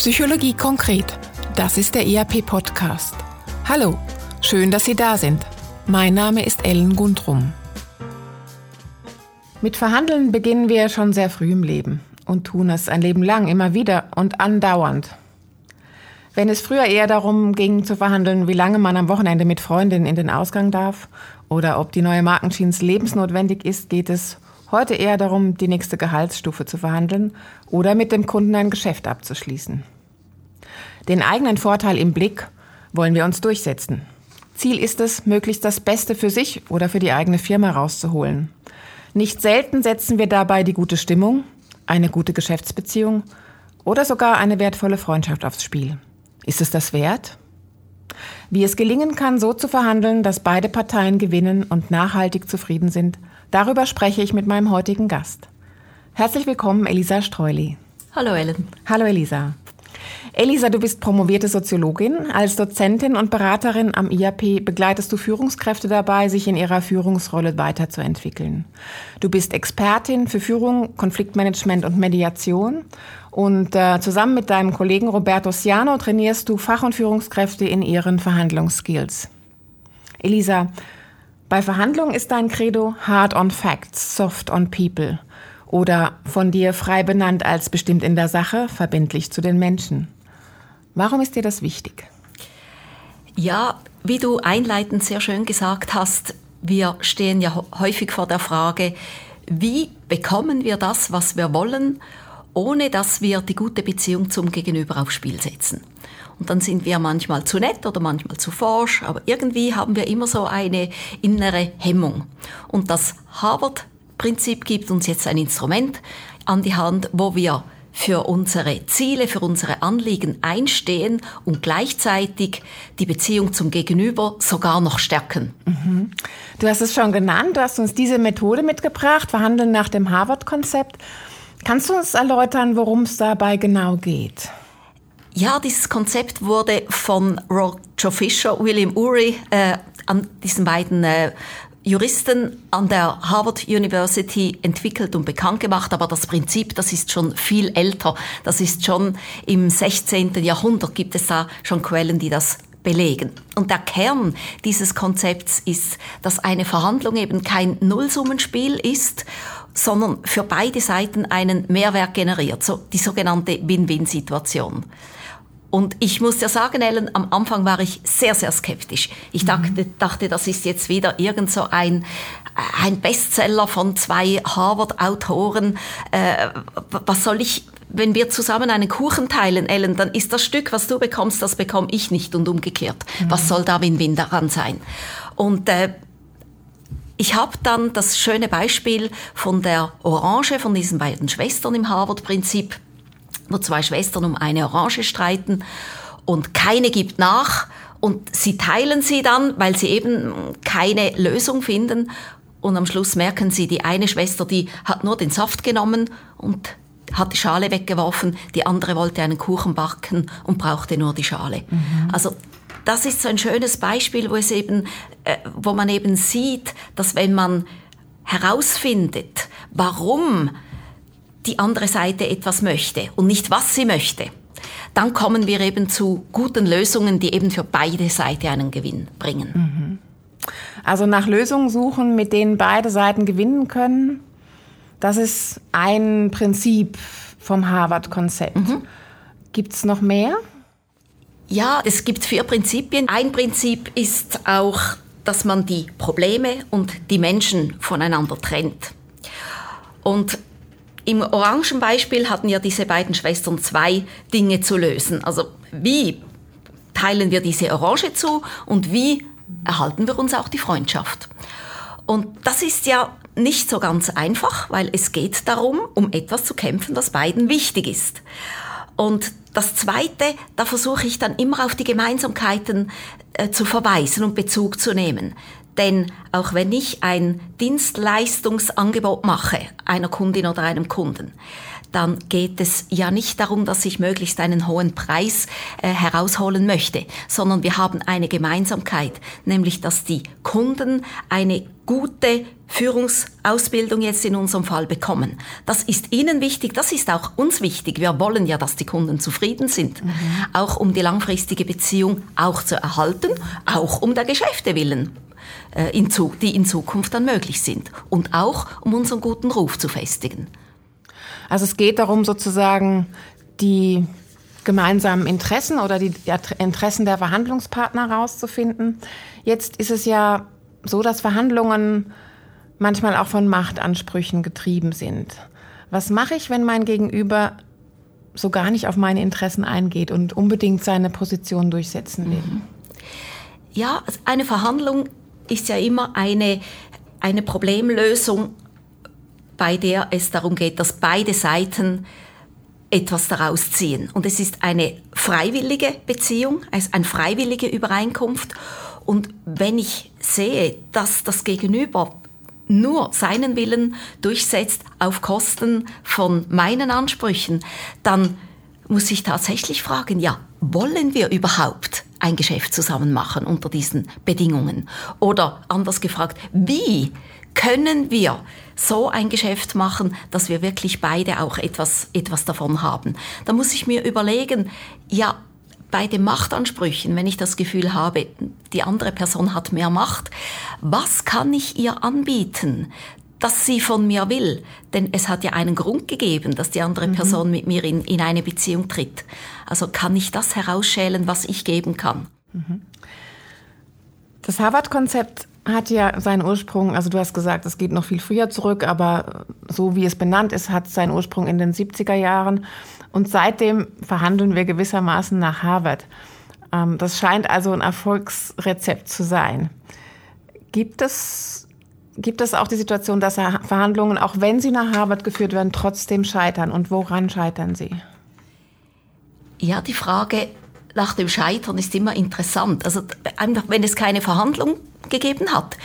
Psychologie konkret. Das ist der ERP-Podcast. Hallo, schön, dass Sie da sind. Mein Name ist Ellen Gundrum. Mit Verhandeln beginnen wir schon sehr früh im Leben und tun es ein Leben lang, immer wieder und andauernd. Wenn es früher eher darum ging zu verhandeln, wie lange man am Wochenende mit Freundinnen in den Ausgang darf oder ob die neue Markenjeans lebensnotwendig ist, geht es heute eher darum, die nächste Gehaltsstufe zu verhandeln oder mit dem Kunden ein Geschäft abzuschließen. Den eigenen Vorteil im Blick wollen wir uns durchsetzen. Ziel ist es, möglichst das Beste für sich oder für die eigene Firma rauszuholen. Nicht selten setzen wir dabei die gute Stimmung, eine gute Geschäftsbeziehung oder sogar eine wertvolle Freundschaft aufs Spiel. Ist es das wert? Wie es gelingen kann, so zu verhandeln, dass beide Parteien gewinnen und nachhaltig zufrieden sind, darüber spreche ich mit meinem heutigen Gast. Herzlich willkommen, Elisa Streuli. Hallo Ellen. Hallo Elisa. Elisa, du bist promovierte Soziologin. Als Dozentin und Beraterin am IAP begleitest du Führungskräfte dabei, sich in ihrer Führungsrolle weiterzuentwickeln. Du bist Expertin für Führung, Konfliktmanagement und Mediation. Und äh, zusammen mit deinem Kollegen Roberto Siano trainierst du Fach- und Führungskräfte in ihren Verhandlungsskills. Elisa, bei Verhandlungen ist dein Credo Hard on Facts, Soft on People oder von dir frei benannt als bestimmt in der Sache, verbindlich zu den Menschen. Warum ist dir das wichtig? Ja, wie du einleitend sehr schön gesagt hast, wir stehen ja häufig vor der Frage, wie bekommen wir das, was wir wollen, ohne dass wir die gute Beziehung zum Gegenüber aufs Spiel setzen. Und dann sind wir manchmal zu nett oder manchmal zu forsch, aber irgendwie haben wir immer so eine innere Hemmung. Und das Harvard Prinzip gibt uns jetzt ein Instrument an die Hand, wo wir für unsere Ziele, für unsere Anliegen einstehen und gleichzeitig die Beziehung zum Gegenüber sogar noch stärken. Mhm. Du hast es schon genannt, du hast uns diese Methode mitgebracht, Verhandeln nach dem Harvard-Konzept. Kannst du uns erläutern, worum es dabei genau geht? Ja, dieses Konzept wurde von Roger Fisher, William Ury, äh, an diesen beiden äh, Juristen an der Harvard University entwickelt und bekannt gemacht, aber das Prinzip, das ist schon viel älter. Das ist schon im 16. Jahrhundert gibt es da schon Quellen, die das belegen. Und der Kern dieses Konzepts ist, dass eine Verhandlung eben kein Nullsummenspiel ist, sondern für beide Seiten einen Mehrwert generiert, so die sogenannte Win-Win-Situation. Und ich muss dir sagen, Ellen, am Anfang war ich sehr, sehr skeptisch. Ich dachte, mhm. dachte das ist jetzt wieder irgend so ein, ein Bestseller von zwei Harvard-Autoren. Äh, was soll ich, wenn wir zusammen einen Kuchen teilen, Ellen, dann ist das Stück, was du bekommst, das bekomme ich nicht und umgekehrt. Mhm. Was soll da Win-Win daran sein? Und äh, ich habe dann das schöne Beispiel von der Orange, von diesen beiden Schwestern im Harvard-Prinzip wo zwei Schwestern um eine Orange streiten und keine gibt nach und sie teilen sie dann, weil sie eben keine Lösung finden und am Schluss merken sie, die eine Schwester, die hat nur den Saft genommen und hat die Schale weggeworfen, die andere wollte einen Kuchen backen und brauchte nur die Schale. Mhm. Also das ist so ein schönes Beispiel, wo es eben, äh, wo man eben sieht, dass wenn man herausfindet, warum die andere Seite etwas möchte und nicht was sie möchte, dann kommen wir eben zu guten Lösungen, die eben für beide Seiten einen Gewinn bringen. Mhm. Also nach Lösungen suchen, mit denen beide Seiten gewinnen können, das ist ein Prinzip vom Harvard-Konzept. Mhm. Gibt es noch mehr? Ja, es gibt vier Prinzipien. Ein Prinzip ist auch, dass man die Probleme und die Menschen voneinander trennt. Und im Orangenbeispiel hatten ja diese beiden Schwestern zwei Dinge zu lösen. Also wie teilen wir diese Orange zu und wie erhalten wir uns auch die Freundschaft? Und das ist ja nicht so ganz einfach, weil es geht darum, um etwas zu kämpfen, was beiden wichtig ist. Und das Zweite, da versuche ich dann immer auf die Gemeinsamkeiten äh, zu verweisen und Bezug zu nehmen. Denn auch wenn ich ein Dienstleistungsangebot mache, einer Kundin oder einem Kunden, dann geht es ja nicht darum, dass ich möglichst einen hohen Preis äh, herausholen möchte, sondern wir haben eine Gemeinsamkeit, nämlich dass die Kunden eine gute Führungsausbildung jetzt in unserem Fall bekommen. Das ist Ihnen wichtig, das ist auch uns wichtig. Wir wollen ja, dass die Kunden zufrieden sind, mhm. auch um die langfristige Beziehung auch zu erhalten, auch um der Geschäfte willen äh, die in Zukunft dann möglich sind und auch um unseren guten Ruf zu festigen. Also es geht darum, sozusagen die gemeinsamen Interessen oder die Interessen der Verhandlungspartner herauszufinden. Jetzt ist es ja so, dass Verhandlungen manchmal auch von Machtansprüchen getrieben sind. Was mache ich, wenn mein Gegenüber so gar nicht auf meine Interessen eingeht und unbedingt seine Position durchsetzen will? Mhm. Ja, eine Verhandlung ist ja immer eine, eine Problemlösung bei der es darum geht, dass beide Seiten etwas daraus ziehen. Und es ist eine freiwillige Beziehung, also eine freiwillige Übereinkunft. Und wenn ich sehe, dass das Gegenüber nur seinen Willen durchsetzt auf Kosten von meinen Ansprüchen, dann muss ich tatsächlich fragen, ja, wollen wir überhaupt ein Geschäft zusammen machen unter diesen Bedingungen? Oder anders gefragt, wie können wir so ein Geschäft machen, dass wir wirklich beide auch etwas, etwas davon haben. Da muss ich mir überlegen, ja, bei den Machtansprüchen, wenn ich das Gefühl habe, die andere Person hat mehr Macht, was kann ich ihr anbieten, dass sie von mir will? Denn es hat ja einen Grund gegeben, dass die andere mhm. Person mit mir in, in eine Beziehung tritt. Also kann ich das herausschälen, was ich geben kann. Mhm. Das Harvard-Konzept hat ja seinen Ursprung, also du hast gesagt, es geht noch viel früher zurück, aber so wie es benannt ist, hat es seinen Ursprung in den 70er Jahren. Und seitdem verhandeln wir gewissermaßen nach Harvard. Ähm, das scheint also ein Erfolgsrezept zu sein. Gibt es, gibt es auch die Situation, dass Verhandlungen, auch wenn sie nach Harvard geführt werden, trotzdem scheitern? Und woran scheitern sie? Ja, die Frage nach dem Scheitern ist immer interessant. Also einfach, wenn es keine Verhandlung gegeben hat,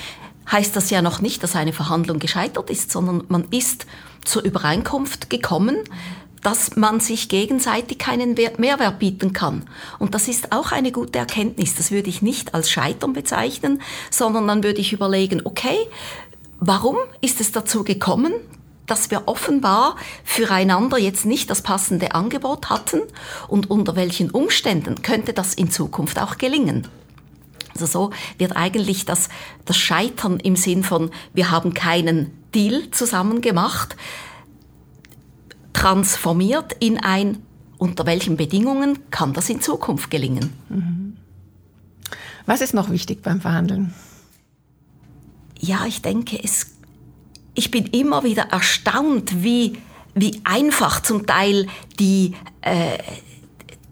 heißt das ja noch nicht, dass eine Verhandlung gescheitert ist, sondern man ist zur Übereinkunft gekommen, dass man sich gegenseitig keinen Mehrwert bieten kann. Und das ist auch eine gute Erkenntnis. Das würde ich nicht als Scheitern bezeichnen, sondern dann würde ich überlegen, okay, warum ist es dazu gekommen, dass wir offenbar füreinander jetzt nicht das passende Angebot hatten und unter welchen Umständen könnte das in Zukunft auch gelingen. Also so wird eigentlich das, das Scheitern im Sinn von, wir haben keinen Deal zusammen gemacht, transformiert in ein, unter welchen Bedingungen kann das in Zukunft gelingen. Mhm. Was ist noch wichtig beim Verhandeln? Ja, ich denke, es, ich bin immer wieder erstaunt, wie, wie einfach zum Teil die, äh,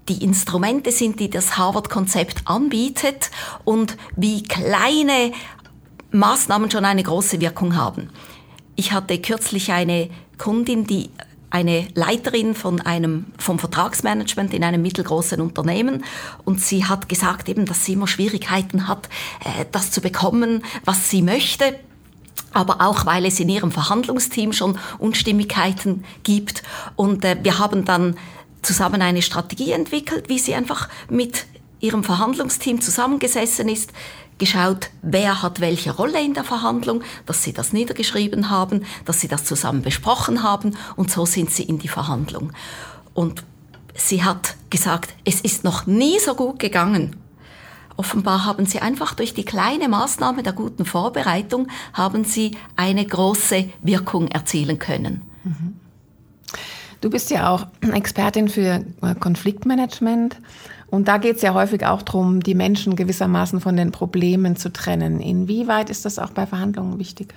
die Instrumente sind, die das Harvard-Konzept anbietet und wie kleine Maßnahmen schon eine große Wirkung haben. Ich hatte kürzlich eine Kundin, die eine Leiterin von einem, vom Vertragsmanagement in einem mittelgroßen Unternehmen. Und sie hat gesagt eben, dass sie immer Schwierigkeiten hat, äh, das zu bekommen, was sie möchte. Aber auch weil es in ihrem Verhandlungsteam schon Unstimmigkeiten gibt. Und äh, wir haben dann zusammen eine Strategie entwickelt, wie sie einfach mit ihrem Verhandlungsteam zusammengesessen ist, geschaut, wer hat welche Rolle in der Verhandlung, dass sie das niedergeschrieben haben, dass sie das zusammen besprochen haben und so sind sie in die Verhandlung. Und sie hat gesagt, es ist noch nie so gut gegangen. Offenbar haben sie einfach durch die kleine Maßnahme der guten Vorbereitung haben sie eine große Wirkung erzielen können. Mhm. Du bist ja auch Expertin für äh, Konfliktmanagement. Und da geht es ja häufig auch darum, die Menschen gewissermaßen von den Problemen zu trennen. Inwieweit ist das auch bei Verhandlungen wichtig?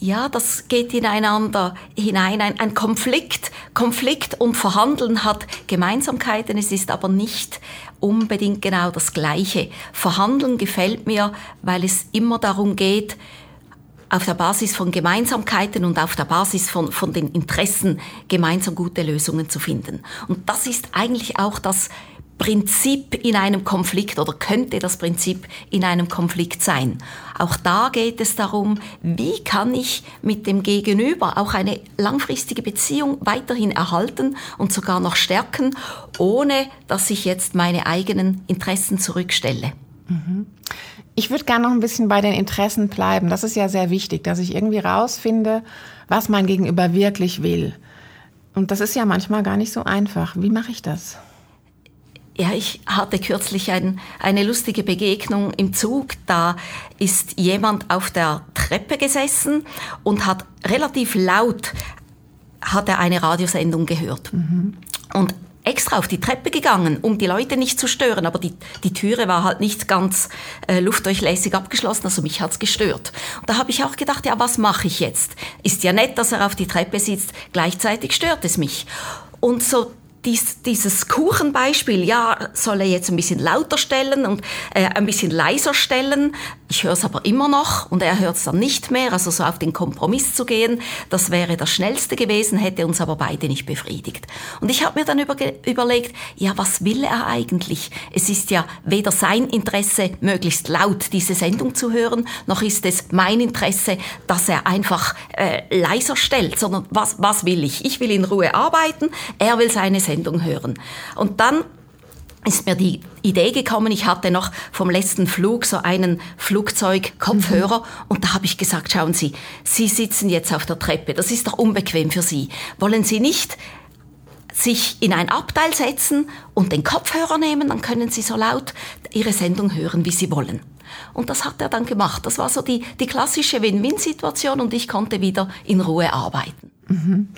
Ja, das geht ineinander hinein. Ein, ein, Konflikt, Konflikt und Verhandeln hat Gemeinsamkeiten. Es ist aber nicht unbedingt genau das Gleiche. Verhandeln gefällt mir, weil es immer darum geht, auf der Basis von Gemeinsamkeiten und auf der Basis von, von den Interessen gemeinsam gute Lösungen zu finden. Und das ist eigentlich auch das Prinzip in einem Konflikt oder könnte das Prinzip in einem Konflikt sein. Auch da geht es darum, wie kann ich mit dem Gegenüber auch eine langfristige Beziehung weiterhin erhalten und sogar noch stärken, ohne dass ich jetzt meine eigenen Interessen zurückstelle. Ich würde gerne noch ein bisschen bei den Interessen bleiben. Das ist ja sehr wichtig, dass ich irgendwie rausfinde, was mein Gegenüber wirklich will. Und das ist ja manchmal gar nicht so einfach. Wie mache ich das? Ja, ich hatte kürzlich ein, eine lustige Begegnung im Zug. Da ist jemand auf der Treppe gesessen und hat relativ laut hat er eine Radiosendung gehört. Mhm. Und extra auf die Treppe gegangen, um die Leute nicht zu stören, aber die, die Türe war halt nicht ganz äh, luftdurchlässig abgeschlossen, also mich hat's gestört. Und da habe ich auch gedacht, ja, was mache ich jetzt? Ist ja nett, dass er auf die Treppe sitzt, gleichzeitig stört es mich. Und so dies, dieses Kuchenbeispiel, ja, soll er jetzt ein bisschen lauter stellen und äh, ein bisschen leiser stellen. Ich höre es aber immer noch und er hört es dann nicht mehr. Also so auf den Kompromiss zu gehen, das wäre das Schnellste gewesen, hätte uns aber beide nicht befriedigt. Und ich habe mir dann über, überlegt, ja, was will er eigentlich? Es ist ja weder sein Interesse, möglichst laut diese Sendung zu hören, noch ist es mein Interesse, dass er einfach äh, leiser stellt, sondern was, was will ich? Ich will in Ruhe arbeiten, er will seine Sendung hören. Und dann ist mir die Idee gekommen, ich hatte noch vom letzten Flug so einen Flugzeugkopfhörer mhm. und da habe ich gesagt, schauen Sie, Sie sitzen jetzt auf der Treppe, das ist doch unbequem für Sie. Wollen Sie nicht sich in ein Abteil setzen und den Kopfhörer nehmen, dann können Sie so laut Ihre Sendung hören, wie Sie wollen. Und das hat er dann gemacht. Das war so die, die klassische Win-Win-Situation und ich konnte wieder in Ruhe arbeiten. Mhm.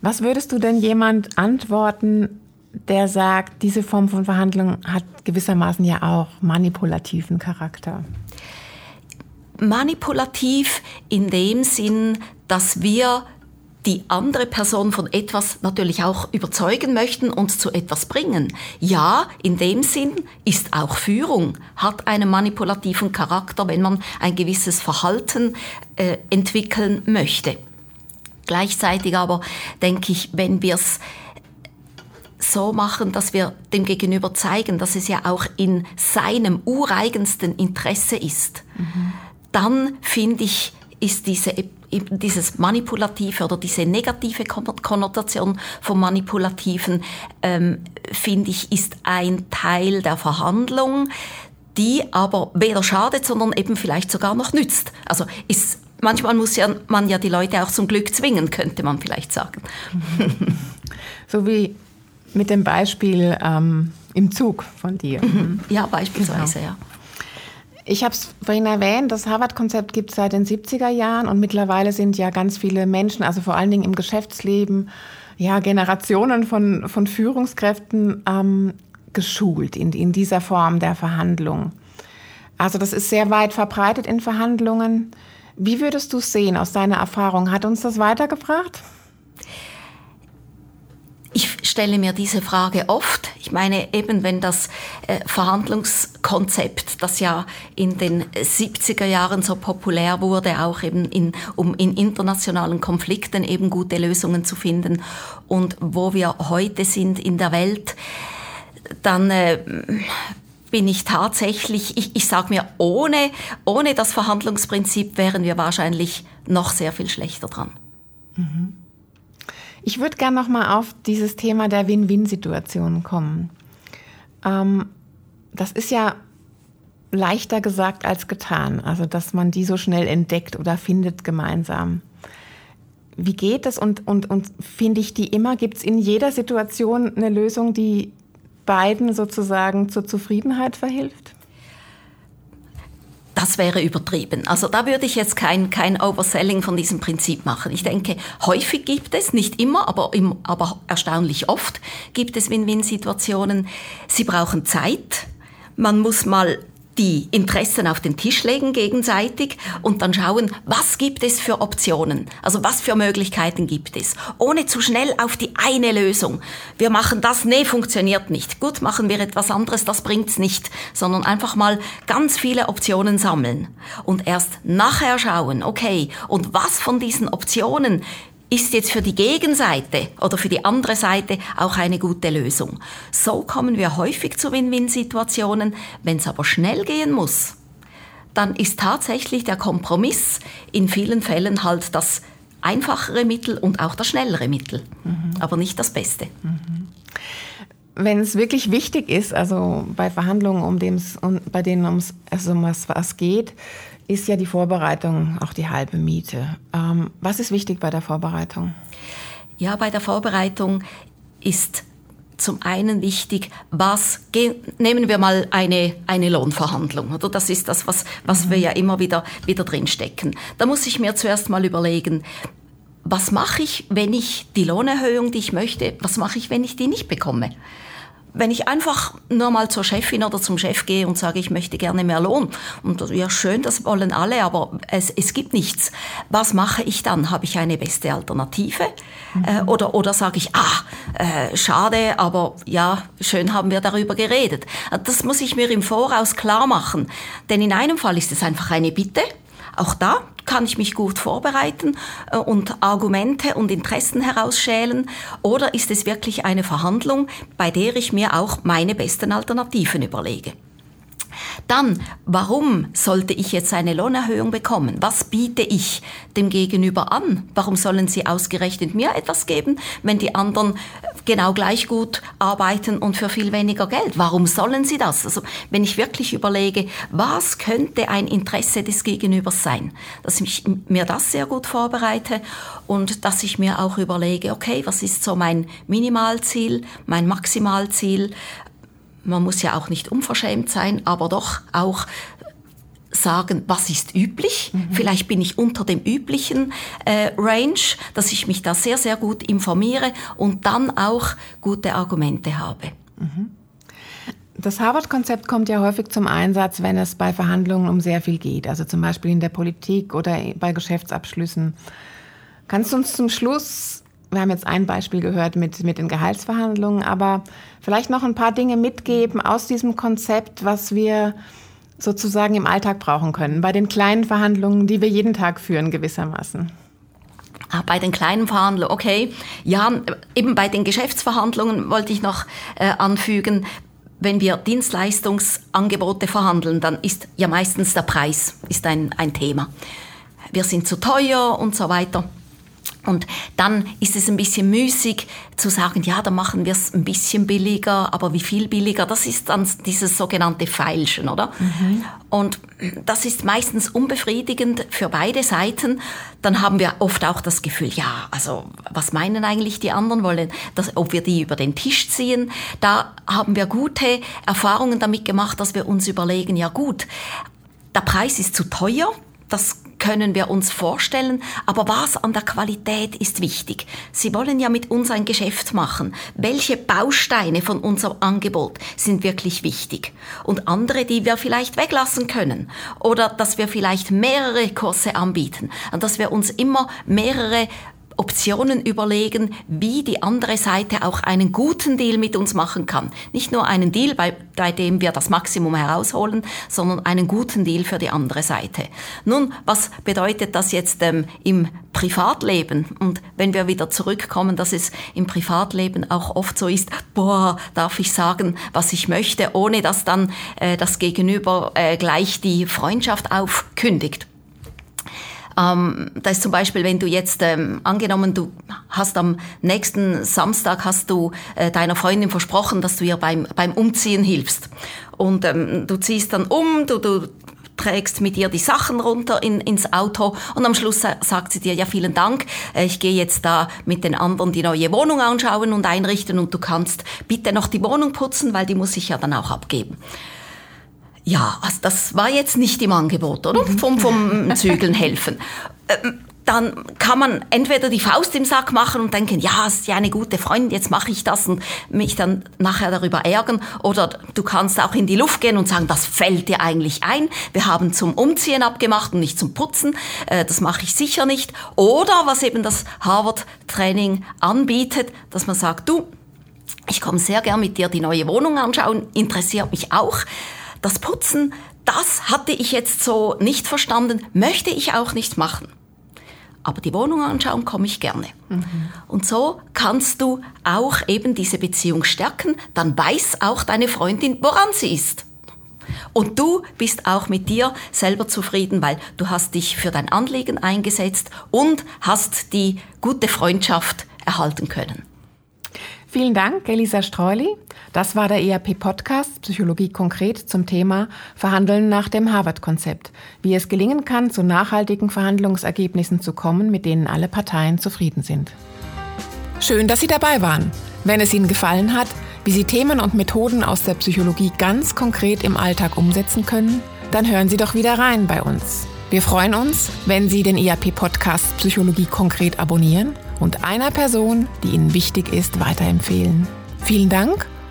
Was würdest du denn jemand antworten, der sagt, diese Form von Verhandlung hat gewissermaßen ja auch manipulativen Charakter? Manipulativ in dem Sinn, dass wir die andere Person von etwas natürlich auch überzeugen möchten und zu etwas bringen. Ja, in dem Sinn ist auch Führung, hat einen manipulativen Charakter, wenn man ein gewisses Verhalten äh, entwickeln möchte. Gleichzeitig aber denke ich, wenn wir es so machen, dass wir dem Gegenüber zeigen, dass es ja auch in seinem ureigensten Interesse ist, mhm. dann finde ich, ist diese, dieses Manipulative oder diese negative Konnotation vom Manipulativen, ähm, finde ich, ist ein Teil der Verhandlung, die aber weder schadet, sondern eben vielleicht sogar noch nützt. Also ist manchmal muss ja, man ja die Leute auch zum Glück zwingen, könnte man vielleicht sagen. so wie mit dem Beispiel ähm, im Zug von dir. Mhm. Ja, beispielsweise, genau. ja. Ich habe es vorhin erwähnt, das Harvard-Konzept gibt es seit den 70er Jahren und mittlerweile sind ja ganz viele Menschen, also vor allen Dingen im Geschäftsleben, ja, Generationen von, von Führungskräften ähm, geschult in, in dieser Form der Verhandlung. Also das ist sehr weit verbreitet in Verhandlungen. Wie würdest du es sehen aus deiner Erfahrung? Hat uns das weitergebracht? Stelle mir diese Frage oft. Ich meine, eben wenn das äh, Verhandlungskonzept, das ja in den 70er Jahren so populär wurde, auch eben in, um in internationalen Konflikten eben gute Lösungen zu finden und wo wir heute sind in der Welt, dann äh, bin ich tatsächlich, ich, ich sage mir, ohne, ohne das Verhandlungsprinzip wären wir wahrscheinlich noch sehr viel schlechter dran. Mhm. Ich würde gerne noch mal auf dieses Thema der Win-Win-Situation kommen. Ähm, das ist ja leichter gesagt als getan, also dass man die so schnell entdeckt oder findet gemeinsam. Wie geht es und, und, und finde ich die immer? Gibt es in jeder Situation eine Lösung, die beiden sozusagen zur Zufriedenheit verhilft? Das wäre übertrieben. Also da würde ich jetzt kein, kein Overselling von diesem Prinzip machen. Ich denke, häufig gibt es, nicht immer, aber, im, aber erstaunlich oft gibt es Win-Win-Situationen. Sie brauchen Zeit. Man muss mal die Interessen auf den Tisch legen gegenseitig und dann schauen, was gibt es für Optionen, also was für Möglichkeiten gibt es, ohne zu schnell auf die eine Lösung. Wir machen das, nee, funktioniert nicht. Gut, machen wir etwas anderes, das bringt's nicht, sondern einfach mal ganz viele Optionen sammeln und erst nachher schauen, okay, und was von diesen Optionen ist jetzt für die Gegenseite oder für die andere Seite auch eine gute Lösung. So kommen wir häufig zu Win-Win-Situationen. Wenn es aber schnell gehen muss, dann ist tatsächlich der Kompromiss in vielen Fällen halt das einfachere Mittel und auch das schnellere Mittel, mhm. aber nicht das Beste. Mhm. Wenn es wirklich wichtig ist, also bei Verhandlungen, um dem's, um, bei denen ums, also um was, was geht, ist ja die Vorbereitung auch die halbe Miete. Ähm, was ist wichtig bei der Vorbereitung? Ja, bei der Vorbereitung ist zum einen wichtig, was nehmen wir mal eine eine Lohnverhandlung, oder das ist das, was was mhm. wir ja immer wieder wieder drin stecken. Da muss ich mir zuerst mal überlegen, was mache ich, wenn ich die Lohnerhöhung, die ich möchte, was mache ich, wenn ich die nicht bekomme? Wenn ich einfach nur mal zur Chefin oder zum Chef gehe und sage, ich möchte gerne mehr Lohn, und ja schön, das wollen alle, aber es, es gibt nichts. Was mache ich dann? Habe ich eine beste Alternative? Mhm. Äh, oder, oder sage ich, ah, äh, schade, aber ja, schön haben wir darüber geredet. Das muss ich mir im Voraus klar machen. Denn in einem Fall ist es einfach eine Bitte. Auch da kann ich mich gut vorbereiten äh, und Argumente und Interessen herausschälen? Oder ist es wirklich eine Verhandlung, bei der ich mir auch meine besten Alternativen überlege? Dann, warum sollte ich jetzt eine Lohnerhöhung bekommen? Was biete ich dem Gegenüber an? Warum sollen sie ausgerechnet mir etwas geben, wenn die anderen genau gleich gut arbeiten und für viel weniger Geld? Warum sollen sie das? Also, wenn ich wirklich überlege, was könnte ein Interesse des Gegenübers sein, dass ich mir das sehr gut vorbereite und dass ich mir auch überlege, okay, was ist so mein Minimalziel, mein Maximalziel, man muss ja auch nicht unverschämt sein, aber doch auch sagen, was ist üblich. Mhm. Vielleicht bin ich unter dem üblichen äh, Range, dass ich mich da sehr, sehr gut informiere und dann auch gute Argumente habe. Mhm. Das Harvard-Konzept kommt ja häufig zum Einsatz, wenn es bei Verhandlungen um sehr viel geht, also zum Beispiel in der Politik oder bei Geschäftsabschlüssen. Kannst du uns zum Schluss wir haben jetzt ein Beispiel gehört mit, mit den Gehaltsverhandlungen, aber vielleicht noch ein paar Dinge mitgeben aus diesem Konzept, was wir sozusagen im Alltag brauchen können, bei den kleinen Verhandlungen, die wir jeden Tag führen gewissermaßen. Ah, bei den kleinen Verhandlungen, okay. Ja, eben bei den Geschäftsverhandlungen wollte ich noch äh, anfügen, wenn wir Dienstleistungsangebote verhandeln, dann ist ja meistens der Preis ist ein, ein Thema. Wir sind zu teuer und so weiter. Und dann ist es ein bisschen müßig zu sagen, ja, da machen wir es ein bisschen billiger, aber wie viel billiger? Das ist dann dieses sogenannte Feilschen, oder? Mhm. Und das ist meistens unbefriedigend für beide Seiten. Dann haben wir oft auch das Gefühl, ja, also was meinen eigentlich die anderen wollen, dass, ob wir die über den Tisch ziehen? Da haben wir gute Erfahrungen damit gemacht, dass wir uns überlegen, ja gut, der Preis ist zu teuer, das können wir uns vorstellen, aber was an der Qualität ist wichtig. Sie wollen ja mit uns ein Geschäft machen. Welche Bausteine von unserem Angebot sind wirklich wichtig? Und andere, die wir vielleicht weglassen können. Oder dass wir vielleicht mehrere Kurse anbieten. Und dass wir uns immer mehrere Optionen überlegen, wie die andere Seite auch einen guten Deal mit uns machen kann. Nicht nur einen Deal, bei, bei dem wir das Maximum herausholen, sondern einen guten Deal für die andere Seite. Nun, was bedeutet das jetzt ähm, im Privatleben? Und wenn wir wieder zurückkommen, dass es im Privatleben auch oft so ist, boah, darf ich sagen, was ich möchte, ohne dass dann äh, das Gegenüber äh, gleich die Freundschaft aufkündigt. Ähm, da ist zum Beispiel, wenn du jetzt ähm, angenommen, du hast am nächsten Samstag hast du äh, deiner Freundin versprochen, dass du ihr beim beim Umziehen hilfst und ähm, du ziehst dann um, du, du trägst mit ihr die Sachen runter in, ins Auto und am Schluss sagt sie dir, ja vielen Dank, äh, ich gehe jetzt da mit den anderen die neue Wohnung anschauen und einrichten und du kannst bitte noch die Wohnung putzen, weil die muss ich ja dann auch abgeben. Ja, also das war jetzt nicht im Angebot, oder? Mhm. Vom, vom Zügeln helfen. Ähm, dann kann man entweder die Faust im Sack machen und denken, ja, ist ja eine gute Freundin, jetzt mache ich das und mich dann nachher darüber ärgern. Oder du kannst auch in die Luft gehen und sagen, das fällt dir eigentlich ein. Wir haben zum Umziehen abgemacht und nicht zum Putzen. Äh, das mache ich sicher nicht. Oder was eben das Harvard-Training anbietet, dass man sagt, du, ich komme sehr gern mit dir die neue Wohnung anschauen, interessiert mich auch. Das Putzen, das hatte ich jetzt so nicht verstanden, möchte ich auch nicht machen. aber die Wohnung anschauen komme ich gerne. Mhm. Und so kannst du auch eben diese Beziehung stärken, dann weiß auch deine Freundin, woran sie ist. Und du bist auch mit dir selber zufrieden, weil du hast dich für dein Anliegen eingesetzt und hast die gute Freundschaft erhalten können. Vielen Dank, Elisa Streuli. Das war der ERP-Podcast Psychologie konkret zum Thema Verhandeln nach dem Harvard-Konzept. Wie es gelingen kann, zu nachhaltigen Verhandlungsergebnissen zu kommen, mit denen alle Parteien zufrieden sind. Schön, dass Sie dabei waren. Wenn es Ihnen gefallen hat, wie Sie Themen und Methoden aus der Psychologie ganz konkret im Alltag umsetzen können, dann hören Sie doch wieder rein bei uns. Wir freuen uns, wenn Sie den ERP-Podcast Psychologie konkret abonnieren und einer Person, die Ihnen wichtig ist, weiterempfehlen. Vielen Dank